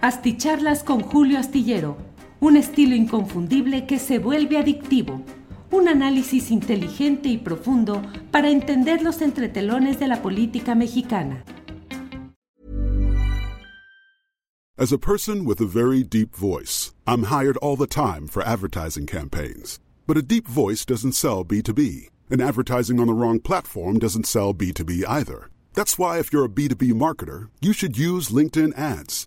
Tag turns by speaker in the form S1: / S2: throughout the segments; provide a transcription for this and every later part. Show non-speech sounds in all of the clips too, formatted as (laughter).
S1: Asticharlas con Julio Astillero, un estilo inconfundible que se vuelve adictivo. Un análisis inteligente y profundo para entender los entretelones de la política mexicana.
S2: As a person with a very deep voice, I'm hired all the time for advertising campaigns. But a deep voice doesn't sell B2B, and advertising on the wrong platform doesn't sell B2B either. That's why, if you're a B2B marketer, you should use LinkedIn ads.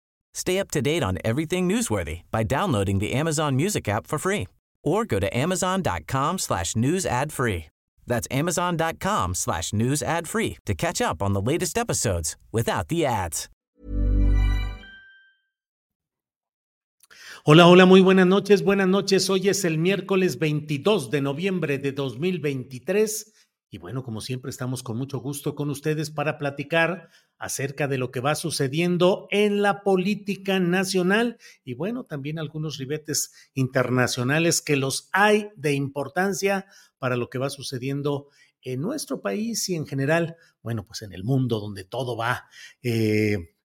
S3: Stay up to date on everything newsworthy by downloading the Amazon Music app for free or go to amazon.com slash news ad free. That's amazon.com slash news ad free to catch up on the latest episodes without the ads.
S4: Hola, hola, muy buenas noches, buenas noches. Hoy es el miércoles 22 de noviembre de 2023 y bueno, como siempre estamos con mucho gusto con ustedes para platicar acerca de lo que va sucediendo en la política nacional y bueno, también algunos ribetes internacionales que los hay de importancia para lo que va sucediendo en nuestro país y en general, bueno, pues en el mundo donde todo va eh,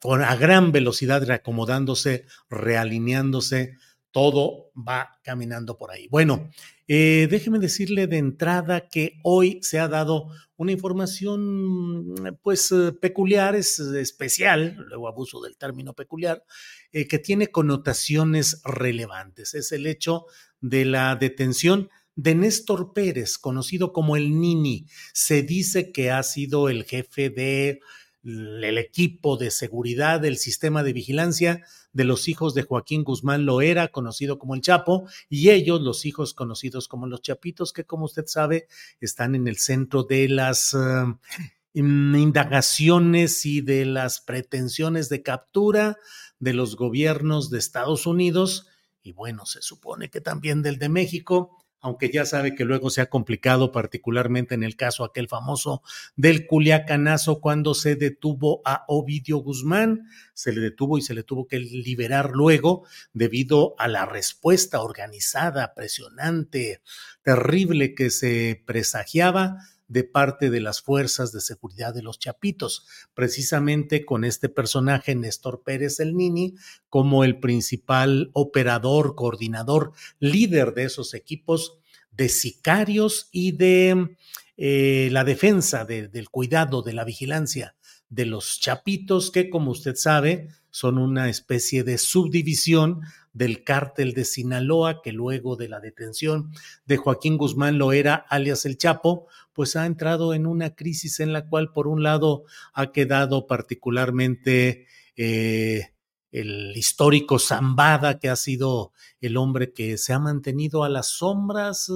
S4: con a gran velocidad reacomodándose, realineándose, todo va caminando por ahí. Bueno, eh, déjeme decirle de entrada que hoy se ha dado una información pues eh, peculiar, es especial, luego abuso del término peculiar, eh, que tiene connotaciones relevantes. Es el hecho de la detención de Néstor Pérez, conocido como el Nini. Se dice que ha sido el jefe de el equipo de seguridad del sistema de vigilancia de los hijos de Joaquín Guzmán Loera, conocido como el Chapo, y ellos, los hijos conocidos como los Chapitos, que como usted sabe, están en el centro de las uh, indagaciones y de las pretensiones de captura de los gobiernos de Estados Unidos, y bueno, se supone que también del de México, aunque ya sabe que luego se ha complicado, particularmente en el caso aquel famoso del Culiacanazo, cuando se detuvo a Ovidio Guzmán, se le detuvo y se le tuvo que liberar luego debido a la respuesta organizada, presionante, terrible que se presagiaba de parte de las fuerzas de seguridad de los Chapitos, precisamente con este personaje, Néstor Pérez el Nini, como el principal operador, coordinador, líder de esos equipos de sicarios y de eh, la defensa del cuidado, de la vigilancia de los Chapitos, que como usted sabe, son una especie de subdivisión del cártel de Sinaloa, que luego de la detención de Joaquín Guzmán Loera, alias el Chapo, pues ha entrado en una crisis en la cual, por un lado, ha quedado particularmente eh, el histórico Zambada, que ha sido el hombre que se ha mantenido a las sombras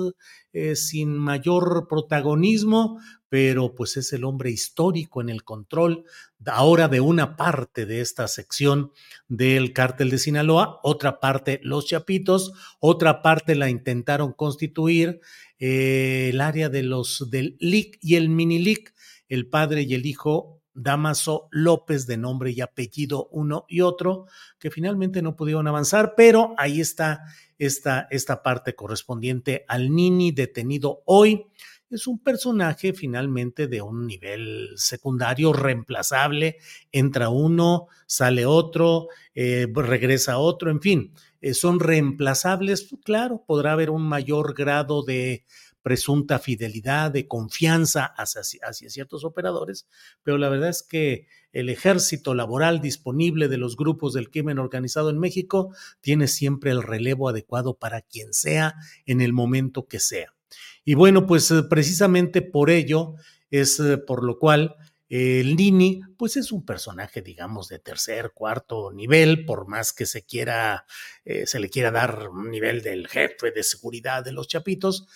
S4: eh, sin mayor protagonismo, pero pues es el hombre histórico en el control ahora de una parte de esta sección del cártel de Sinaloa, otra parte los Chapitos, otra parte la intentaron constituir eh, el área de los del LIC y el mini LIC, el padre y el hijo Damaso López, de nombre y apellido uno y otro, que finalmente no pudieron avanzar, pero ahí está esta, esta parte correspondiente al Nini detenido hoy. Es un personaje finalmente de un nivel secundario reemplazable. Entra uno, sale otro, eh, regresa otro, en fin, eh, son reemplazables. Claro, podrá haber un mayor grado de presunta fidelidad, de confianza hacia, ciertos operadores, pero la verdad es que el ejército laboral disponible de los grupos del crimen organizado en México tiene siempre el relevo adecuado para quien sea en el momento que sea. Y bueno, pues eh, precisamente por ello es eh, por lo cual el Lini, pues es un personaje, digamos, de tercer, cuarto nivel, por más que se quiera, eh, se le quiera dar un nivel del jefe de seguridad de los chapitos,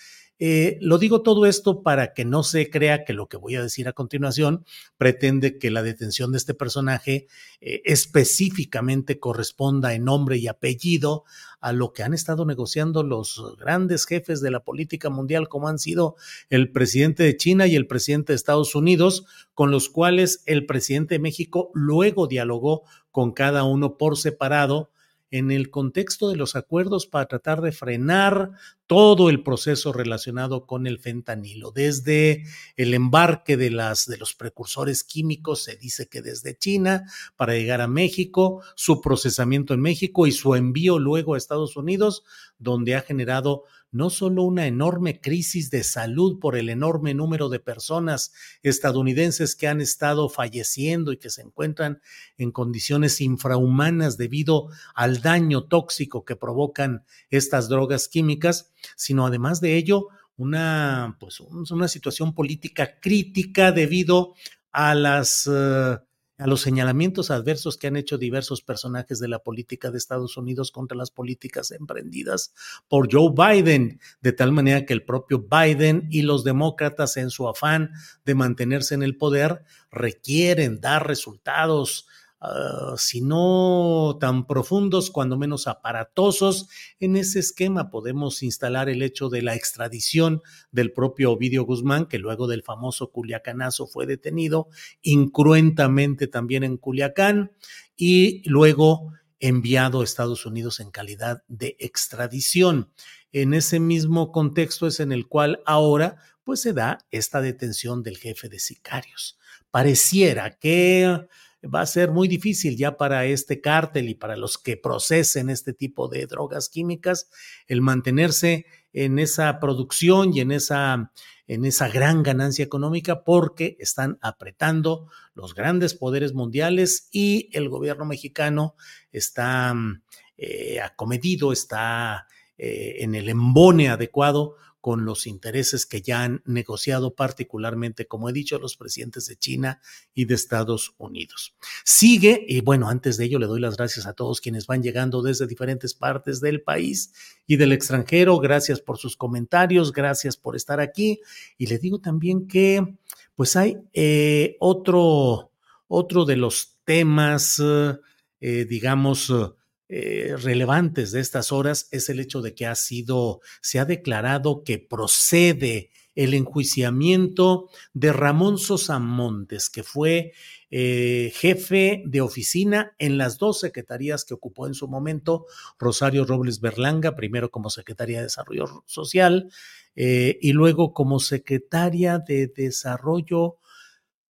S4: eh, lo digo todo esto para que no se crea que lo que voy a decir a continuación pretende que la detención de este personaje eh, específicamente corresponda en nombre y apellido a lo que han estado negociando los grandes jefes de la política mundial, como han sido el presidente de China y el presidente de Estados Unidos, con los cuales el presidente de México luego dialogó con cada uno por separado en el contexto de los acuerdos para tratar de frenar todo el proceso relacionado con el fentanilo. Desde el embarque de, los precursores químicos, se dice que desde China para llegar a México, su procesamiento en México y su envío luego a Estados Unidos, donde ha generado no solo una enorme crisis de salud por el enorme número de personas estadounidenses que han estado falleciendo y que se encuentran en condiciones infrahumanas debido al daño tóxico que provocan estas drogas químicas, sino además de ello una, pues, una situación política crítica debido a las... Eh, a los señalamientos adversos que han hecho diversos personajes de la política de Estados Unidos contra las políticas emprendidas por Joe Biden, de tal manera que el propio Biden y los demócratas en su afán de mantenerse en el poder requieren dar resultados Ah, si no tan profundos, cuando menos aparatosos. En ese esquema podemos instalar el hecho de la extradición del propio Ovidio Guzmán, que luego del famoso Culiacanazo fue detenido incruentamente también en Culiacán y luego enviado a Estados Unidos en calidad de extradición. En ese mismo contexto es en el cual ahora pues se da esta detención del jefe de sicarios. Pareciera que va a ser muy difícil ya para este cártel y para los que procesen este tipo de drogas químicas el mantenerse en esa producción y en esa, en esa gran ganancia económica porque están apretando los grandes poderes mundiales y el gobierno mexicano está eh, acomedido, está eh, en el embone adecuado con los intereses que ya han negociado, particularmente, como he dicho, los presidentes de China y de Estados Unidos. Sigue, y bueno, antes de ello le doy las gracias a todos quienes van llegando desde diferentes partes del país y del extranjero. Gracias por sus comentarios, gracias por estar aquí. Y le digo también que, pues hay eh, otro, otro de los temas, eh, digamos, eh, relevantes de estas horas es el hecho de que ha sido, se ha declarado que procede el enjuiciamiento de Ramón Sosa Montes, que fue eh, jefe de oficina en las dos secretarías que ocupó en su momento Rosario Robles Berlanga, primero como secretaria de Desarrollo Social eh, y luego como secretaria de Desarrollo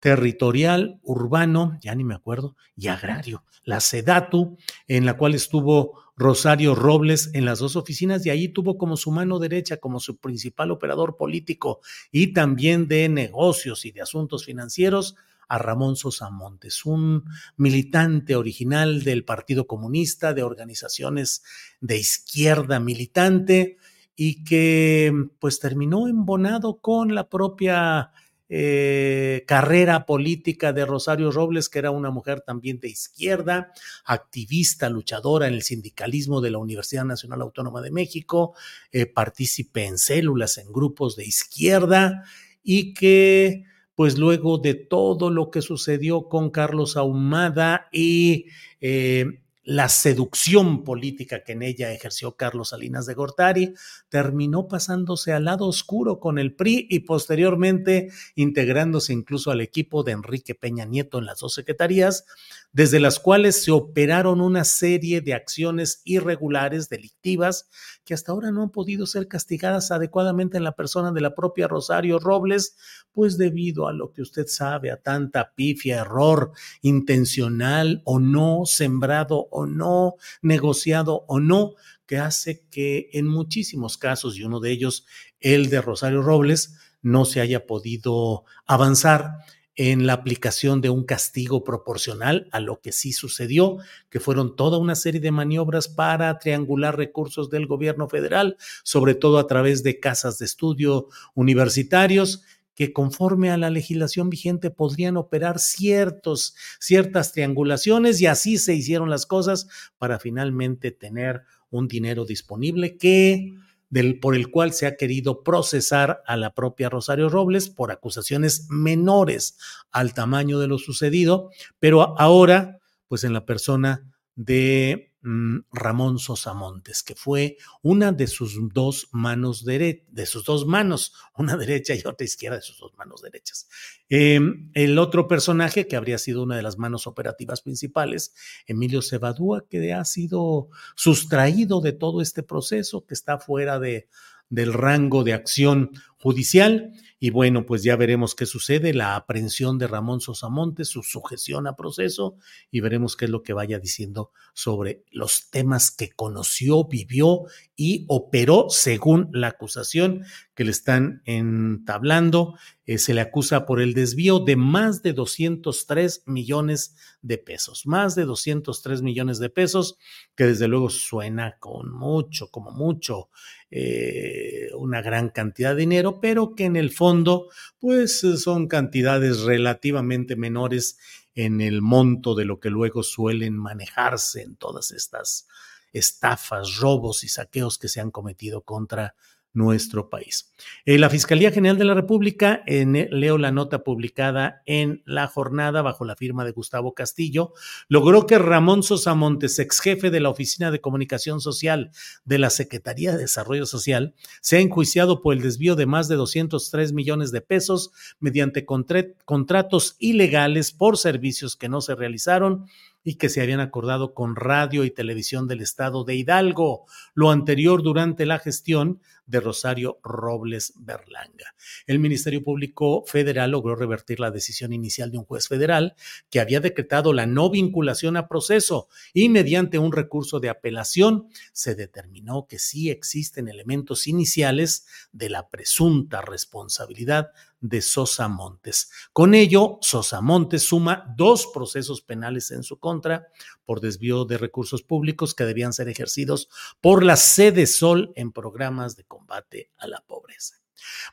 S4: territorial, urbano, ya ni me acuerdo, y agrario, la SEDATU, en la cual estuvo Rosario Robles en las dos oficinas y ahí tuvo como su mano derecha, como su principal operador político y también de negocios y de asuntos financieros a Ramón Sosa Montes, un militante original del Partido Comunista, de organizaciones de izquierda militante y que pues terminó embonado con la propia eh, carrera política de Rosario Robles, que era una mujer también de izquierda, activista, luchadora en el sindicalismo de la Universidad Nacional Autónoma de México, eh, partícipe en células, en grupos de izquierda y que pues luego de todo lo que sucedió con Carlos Ahumada y eh, la seducción política que en ella ejerció Carlos Salinas de Gortari, terminó pasándose al lado oscuro con el PRI y posteriormente integrándose incluso al equipo de Enrique Peña Nieto en las dos secretarías, desde las cuales se operaron una serie de acciones irregulares, delictivas, que hasta ahora no han podido ser castigadas adecuadamente en la persona de la propia Rosario Robles, pues debido a lo que usted sabe, a tanta pifia, error intencional o no, sembrado o no, negociado o no, que hace que en muchísimos casos, y uno de ellos el de Rosario Robles, no se haya podido avanzar en la aplicación de un castigo proporcional a lo que sí sucedió, que fueron toda una serie de maniobras para triangular recursos del gobierno federal, sobre todo a través de casas de estudio universitarios que conforme a la legislación vigente podrían operar ciertos, ciertas triangulaciones y así se hicieron las cosas para finalmente tener un dinero disponible que del, por el cual se ha querido procesar a la propia Rosario Robles por acusaciones menores al tamaño de lo sucedido, pero ahora, pues en la persona de Mm, Ramón Sosamontes, que fue una de sus dos manos de sus dos manos, (laughs) una derecha y otra izquierda de sus dos manos derechas. Em, el otro personaje que habría sido una de las manos operativas principales, Emilio Cebadúa, que ha sido sustraído de todo este proceso, que está fuera de, del rango de acción judicial. Y bueno, pues ya veremos qué sucede, la aprehensión de Ramón Sosamonte, su sujeción a proceso, y veremos qué es lo que vaya diciendo sobre los temas que conoció, vivió y operó según la acusación que le están entablando. Eh, se le acusa por el desvío de más de 203 millones de pesos, más de 203 millones de pesos, que desde luego suena con mucho, como mucho, eh, una gran cantidad de dinero, pero que en el fondo, pues son cantidades relativamente menores en el monto de lo que luego suelen manejarse en todas estas estafas, robos y saqueos que se han cometido contra nuestro país. Eh, la Fiscalía General de la República, en, leo la nota publicada en la jornada bajo la firma de Gustavo Castillo, logró que Ramón Sosa Montes, ex jefe de la Oficina de Comunicación Social de la Secretaría de Desarrollo Social, sea enjuiciado por el desvío de más de 203 millones de pesos mediante contratos ilegales por servicios que no se realizaron y que se habían acordado con Radio y Televisión del Estado de Hidalgo, lo anterior durante la gestión de Rosario Robles Berlanga. El Ministerio Público Federal logró revertir la decisión inicial de un juez federal que había decretado la no vinculación a proceso y mediante un recurso de apelación se determinó que sí existen elementos iniciales de la presunta responsabilidad de Sosa Montes. Con ello, Sosa Montes suma dos procesos penales en su contra por desvío de recursos públicos que debían ser ejercidos por la sede Sol en programas de combate a la pobreza.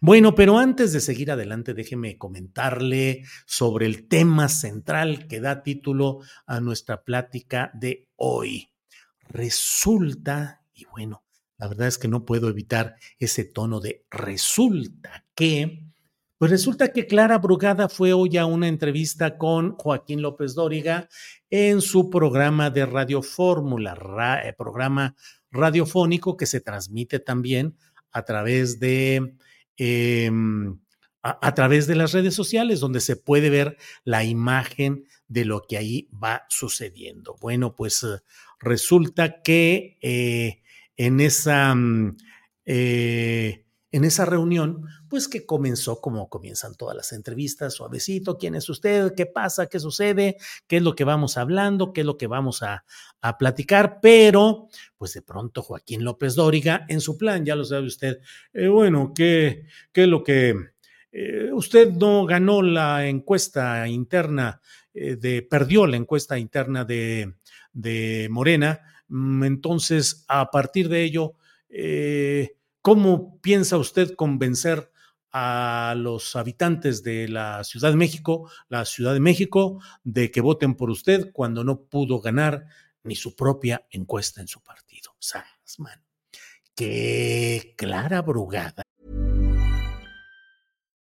S4: Bueno, pero antes de seguir adelante, déjeme comentarle sobre el tema central que da título a nuestra plática de hoy. Resulta, y bueno, la verdad es que no puedo evitar ese tono de resulta que pues resulta que Clara Brugada fue hoy a una entrevista con Joaquín López Dóriga en su programa de Radio Fórmula, eh, programa radiofónico que se transmite también a través de em, a, través de las redes sociales, donde se puede ver la imagen de lo que ahí va sucediendo. Bueno, pues eh, resulta que eh, en esa mm, en esa reunión, pues que comenzó como comienzan todas las entrevistas, suavecito, ¿quién es usted? ¿Qué pasa? ¿Qué sucede? ¿Qué es lo que vamos hablando? ¿Qué es lo que vamos a, platicar? Pero, pues de pronto Joaquín López Dóriga, en su plan, ya lo sabe usted, eh, bueno, ¿qué, ¿qué, es lo que... Eh, usted no ganó la encuesta interna, eh, de, perdió la encuesta interna de, de Morena, mm, entonces a partir de ello... ¿Cómo piensa usted convencer a los habitantes de la Ciudad de México, la Ciudad de México, de que voten por usted cuando no pudo ganar ni su propia encuesta en su partido? man. Qué clara brugada.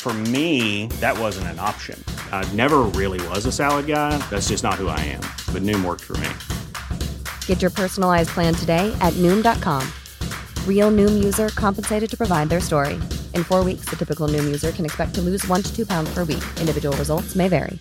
S5: For me, that wasn't an option. I never really was a salad guy. That's just not who I am. But Noom worked for me.
S6: Get your personalized plan today at Noom.com. Real Noom user compensated to provide their story. In four weeks, the typical Noom user can expect to lose one to two pounds per week. Individual results may vary.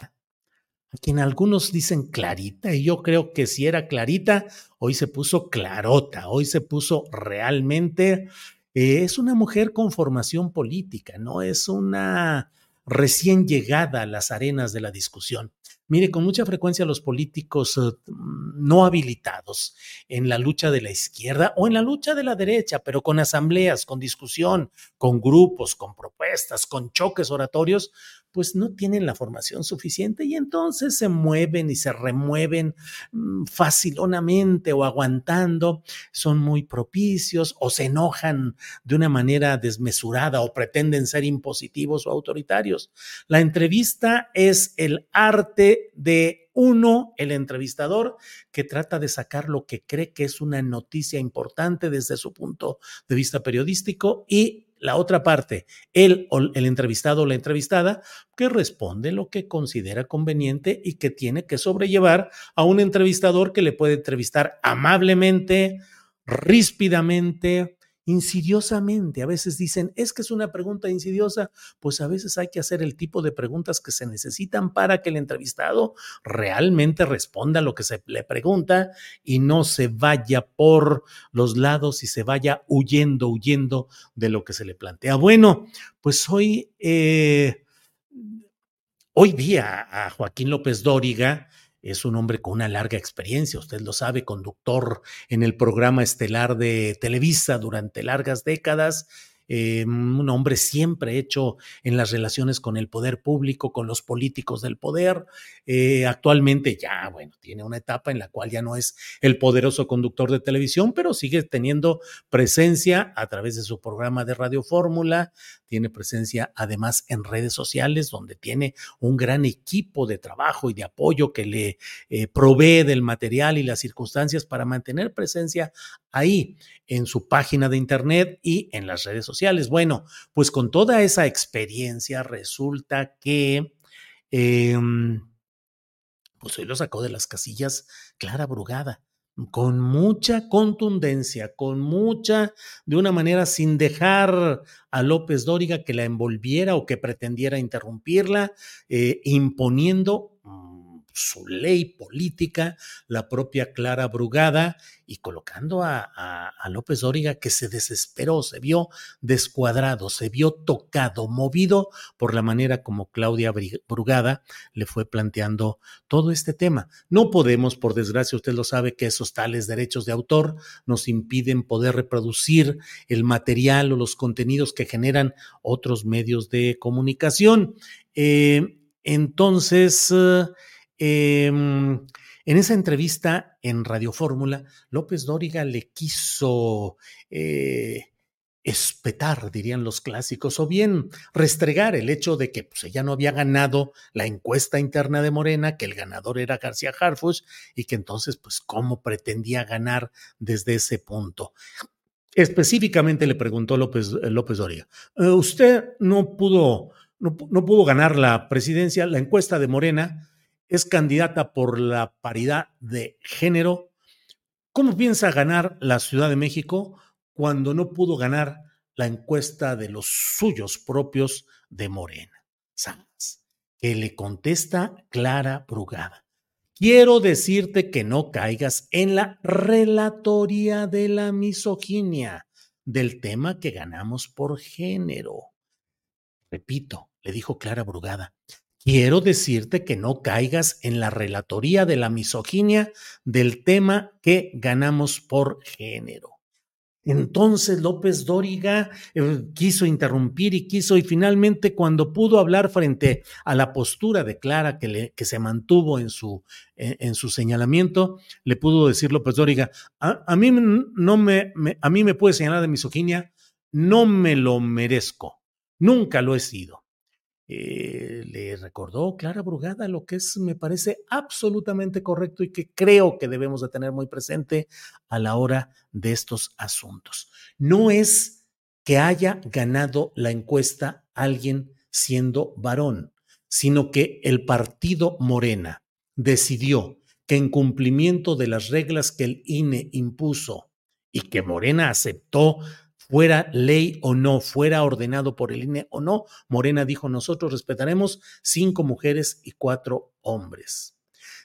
S4: A quien algunos dicen clarita, y yo creo que si era clarita, hoy se puso clarota, hoy se puso realmente. Eh, es una mujer con formación política, no es una recién llegada a las arenas de la discusión. Mire, con mucha frecuencia los políticos uh, no habilitados en la lucha de la izquierda o en la lucha de la derecha, pero con asambleas, con discusión, con grupos, con propuestas, con choques oratorios, pues no tienen la formación suficiente y entonces se mueven y se remueven mm, facilonamente o aguantando, son muy propicios o se enojan de una manera desmesurada o pretenden ser impositivos o autoritarios. La entrevista es el arte de uno, el entrevistador, que trata de sacar lo que cree que es una noticia importante desde su punto de vista periodístico y la otra parte, él o el entrevistado o la entrevistada, que responde lo que considera conveniente y que tiene que sobrellevar a un entrevistador que le puede entrevistar amablemente, ríspidamente, insidiosamente. A veces dicen, es que es una pregunta insidiosa, pues a veces hay que hacer el tipo de preguntas que se necesitan para que el entrevistado realmente responda a lo que se le pregunta y no se vaya por los lados y se vaya huyendo, huyendo de lo que se le plantea. Bueno, pues hoy, eh, hoy día a Joaquín López Dóriga, es un hombre con una larga experiencia, usted lo sabe, conductor en el programa estelar de Televisa durante largas décadas eh, un hombre siempre hecho en las relaciones con el poder público, con los políticos del poder. Eh, actualmente ya, bueno, tiene una etapa en la cual ya no es el poderoso conductor de televisión, pero sigue teniendo presencia a través de su programa de Radio Fórmula, tiene presencia además en redes sociales, donde tiene un gran equipo de trabajo y de apoyo que le eh, provee del material y las circunstancias para mantener presencia ahí en su página de internet y en las redes sociales. Bueno, pues con toda esa experiencia resulta que... Em, pues hoy lo sacó de las casillas Clara Brugada, con mucha contundencia, con mucha, de una manera sin dejar a López Dóriga que la envolviera o que pretendiera interrumpirla, eh, imponiendo su ley política, la propia Clara Brugada, y colocando a, López Dóriga que se desesperó, se vio descuadrado, se vio tocado, movido por la manera como Claudia Brugada le fue planteando todo este tema. No podemos, por desgracia, usted lo sabe, que esos tales derechos de autor nos impiden poder reproducir el material o los contenidos que generan otros medios de comunicación. Eh, entonces, Em, en esa entrevista en Radio Fórmula, López Dóriga le quiso eh, espetar, dirían los clásicos, o bien restregar el hecho de que pues, ella no había ganado la encuesta interna de Morena, que el ganador era García Harfuch y que entonces, pues, ¿cómo pretendía ganar desde ese punto? Específicamente le preguntó López, López Dóriga, eh, usted no pudo, no pudo ganar la presidencia, la encuesta de Morena, es candidata por la paridad de género. ¿Cómo piensa ganar la Ciudad de México cuando no pudo ganar la encuesta de los suyos propios de Morena? ¿Sabes? Que le contesta Clara Brugada. Quiero decirte que no caigas en la relatoría de la misoginia del tema que ganamos por género. Repito, le dijo Clara Brugada, quiero decirte que no caigas en la relatoría de la misoginia del tema que ganamos por género. Entonces López Dóriga eh, quiso interrumpir y quiso, y finalmente cuando pudo hablar frente a la postura de Clara que, se mantuvo en su, en, su señalamiento, le pudo decir López Dóriga, a, mí no me, a mí me puede señalar de misoginia, no me lo merezco, nunca lo he sido. Eh, le recordó Clara Brugada lo que es, me parece absolutamente correcto y que creo que debemos de tener muy presente a la hora de estos asuntos. No es que haya ganado la encuesta alguien siendo varón, sino que el partido Morena decidió que en cumplimiento de las reglas que el INE impuso y que Morena aceptó fuera ley o no, fuera ordenado por el INE o no, Morena dijo, nosotros respetaremos cinco mujeres y cuatro hombres.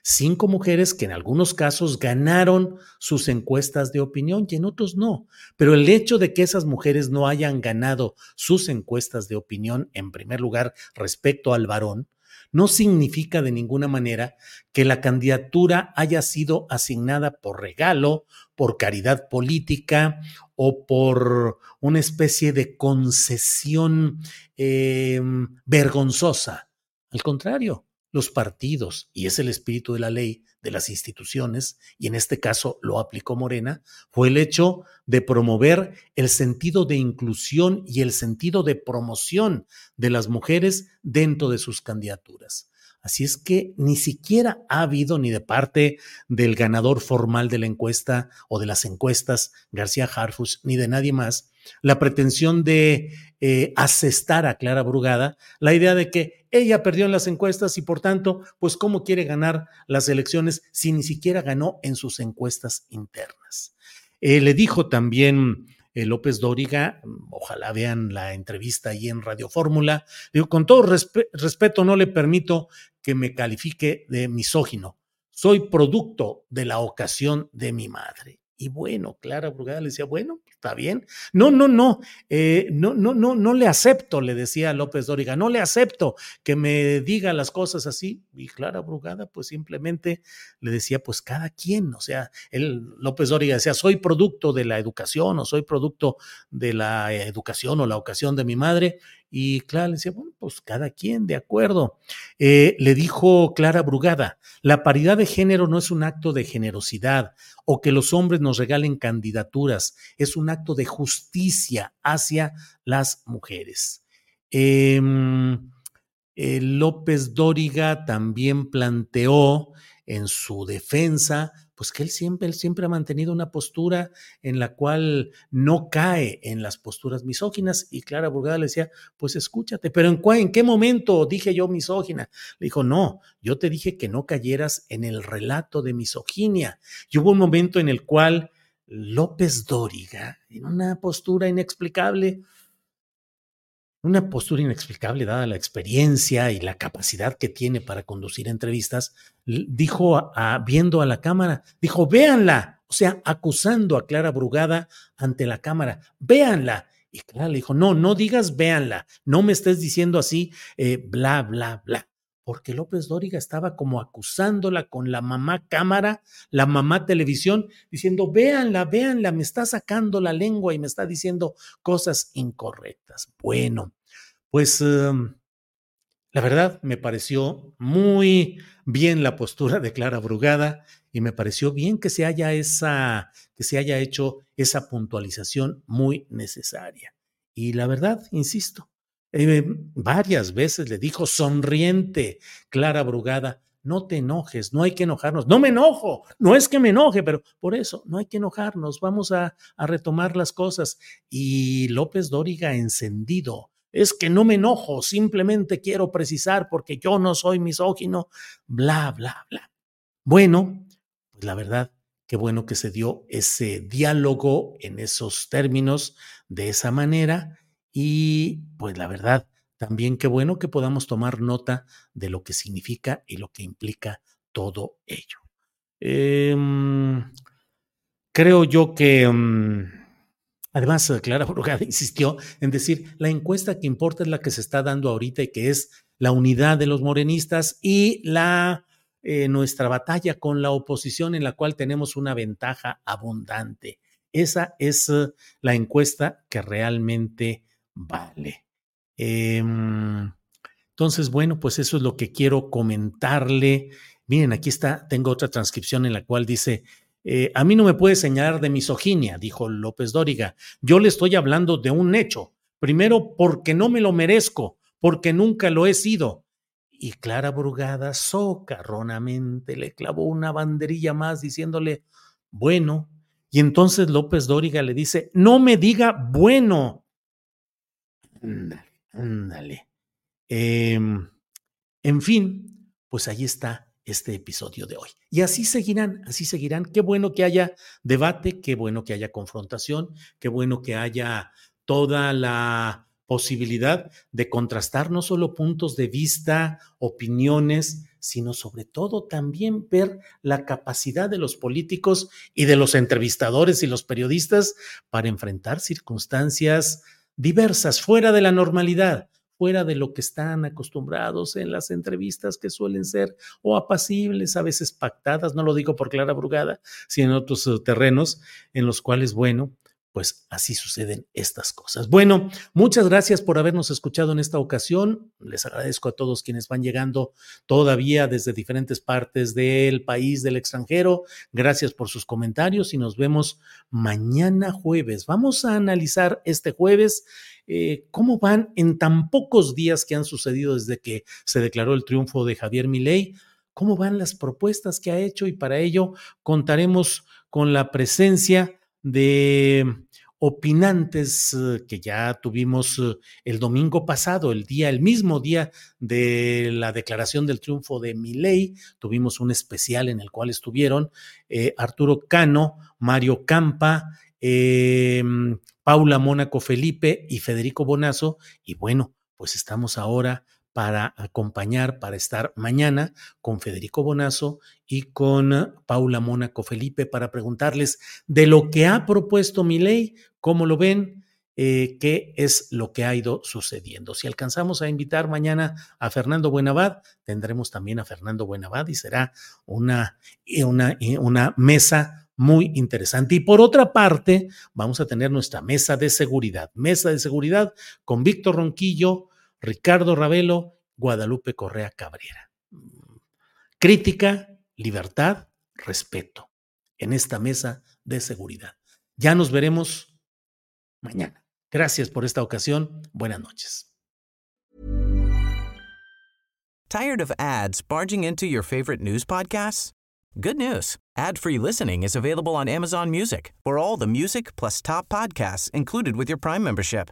S4: Cinco mujeres que en algunos casos ganaron sus encuestas de opinión y en otros no. Pero el hecho de que esas mujeres no hayan ganado sus encuestas de opinión, en primer lugar, respecto al varón, no significa de ninguna manera que la candidatura haya sido asignada por regalo, por caridad política o por una especie de concesión em, vergonzosa. Al contrario, los partidos, y es el espíritu de la ley, de las instituciones, y en este caso lo aplicó Morena, fue el hecho de promover el sentido de inclusión y el sentido de promoción de las mujeres dentro de sus candidaturas. Así es que ni siquiera ha habido ni de parte del ganador formal de la encuesta o de las encuestas, García Harfus, ni de nadie más, la pretensión de eh, asestar a Clara Brugada la idea de que ella perdió en las encuestas y por tanto, pues cómo quiere ganar las elecciones si ni siquiera ganó en sus encuestas internas. Eh, le dijo también eh, López Dóriga, ojalá vean la entrevista ahí en Radio Fórmula, digo, con todo respeto no le permito que me califique de misógino. Soy producto de la ocasión de mi madre. Y bueno, Clara Brugada le decía, bueno, está bien. No, no, no, eh, no, no, no, no le acepto, le decía López Dóriga, no le acepto que me diga las cosas así. Y Clara Brugada, pues simplemente le decía, pues cada quien, o sea, él, López Dóriga decía, soy producto de la educación o soy producto de la educación o la ocasión de mi madre. Y Clara le decía, bueno, pues cada quien, de acuerdo. Eh, le dijo Clara Brugada, la paridad de género no es un acto de generosidad o que los hombres nos regalen candidaturas, es un acto de justicia hacia las mujeres. Em, eh, López Dóriga también planteó en su defensa pues que él siempre, él siempre ha mantenido una postura en la cual no cae en las posturas misóginas. Y Clara Burgada le decía, pues escúchate, pero ¿en, ¿en qué momento dije yo misógina? Le dijo, no, yo te dije que no cayeras en el relato de misoginia. Y hubo un momento en el cual López Dóriga, en una postura inexplicable, una postura inexplicable dada la experiencia y la capacidad que tiene para conducir entrevistas, dijo viendo a la cámara, dijo, véanla, o sea, acusando a Clara Brugada ante la cámara, véanla. Y Clara le dijo, no, no digas véanla, no me estés diciendo así, eh, bla, bla, bla porque López Dóriga estaba como acusándola con la mamá cámara, la mamá televisión, diciendo, véanla, véanla, me está sacando la lengua y me está diciendo cosas incorrectas. Bueno, pues em, la verdad me pareció muy bien la postura de Clara Brugada y me pareció bien que se haya esa, que se haya hecho esa puntualización muy necesaria. Y la verdad, insisto, eh, varias veces le dijo sonriente Clara Brugada, no te enojes, no hay que enojarnos. No me enojo, no es que me enoje, pero por eso no hay que enojarnos, vamos a, a retomar las cosas. Y López Dóriga encendido, es que no me enojo, simplemente quiero precisar porque yo no soy misógino, bla, bla, bla. Bueno, pues la verdad, qué bueno que se dio ese diálogo en esos términos, de esa manera y pues la verdad, también qué bueno que podamos tomar nota de lo que significa y lo que implica todo ello. Em, creo yo que, mm, además, Clara (laughs) Brugada insistió en decir, la encuesta que importa es la que se está dando ahorita y que es la unidad de los morenistas y la eh, nuestra batalla con la oposición en la cual tenemos una ventaja abundante. Esa es eh, la encuesta que realmente Vale. Em, entonces, bueno, pues eso es lo que quiero comentarle. Miren, aquí está, tengo otra transcripción en la cual dice, eh, a mí no me puede señalar de misoginia, dijo López Dóriga. Yo le estoy hablando de un hecho. Primero, porque no me lo merezco, porque nunca lo he sido. Y Clara Brugada socarronamente le clavó una banderilla más diciéndole, bueno, y entonces López Dóriga le dice, no me diga bueno. Ándale, ándale. Em, en fin, pues ahí está este episodio de hoy. Y así seguirán, así seguirán. Qué bueno que haya debate, qué bueno que haya confrontación, qué bueno que haya toda la posibilidad de contrastar no solo puntos de vista, opiniones, sino sobre todo también ver la capacidad de los políticos y de los entrevistadores y los periodistas para enfrentar circunstancias diversas, fuera de la normalidad, fuera de lo que están acostumbrados en las entrevistas que suelen ser o apacibles, a veces pactadas, no lo digo por Clara Brugada, sino en otros eh, terrenos en los cuales, bueno, pues así suceden estas cosas. Bueno, muchas gracias por habernos escuchado en esta ocasión. Les agradezco a todos quienes van llegando todavía desde diferentes partes del país, del extranjero. Gracias por sus comentarios y nos vemos mañana jueves. Vamos a analizar este jueves eh, cómo van en tan pocos días que han sucedido desde que se declaró el triunfo de Javier Milei cómo van las propuestas que ha hecho y para ello contaremos con la presencia de opinantes eh, que ya tuvimos eh, el domingo pasado, el día, el mismo día de la declaración del triunfo de Milei, tuvimos un especial en el cual estuvieron eh, Arturo Cano, Mario Campa, em, Paula Mónaco Felipe y Federico Bonazo, y bueno, pues estamos ahora para acompañar, para estar mañana con Federico Bonazo y con Paula Mónaco Felipe para preguntarles de lo que ha propuesto mi ley, cómo lo ven, eh, qué es lo que ha ido sucediendo. Si alcanzamos a invitar mañana a Fernando Buenavad, tendremos también a Fernando Buenavad y será una, una, una mesa muy interesante. Y por otra parte, vamos a tener nuestra mesa de seguridad, mesa de seguridad con Víctor Ronquillo, Ricardo Ravelo, Guadalupe Correa Cabrera. Crítica, libertad, respeto en esta mesa de seguridad. Ya nos veremos mañana. Gracias por esta ocasión. Buenas noches.
S3: Tired of ads barging into your favorite news podcasts? Good news. Ad-free listening is available on Amazon Music. For all the music plus top podcasts included with your Prime membership.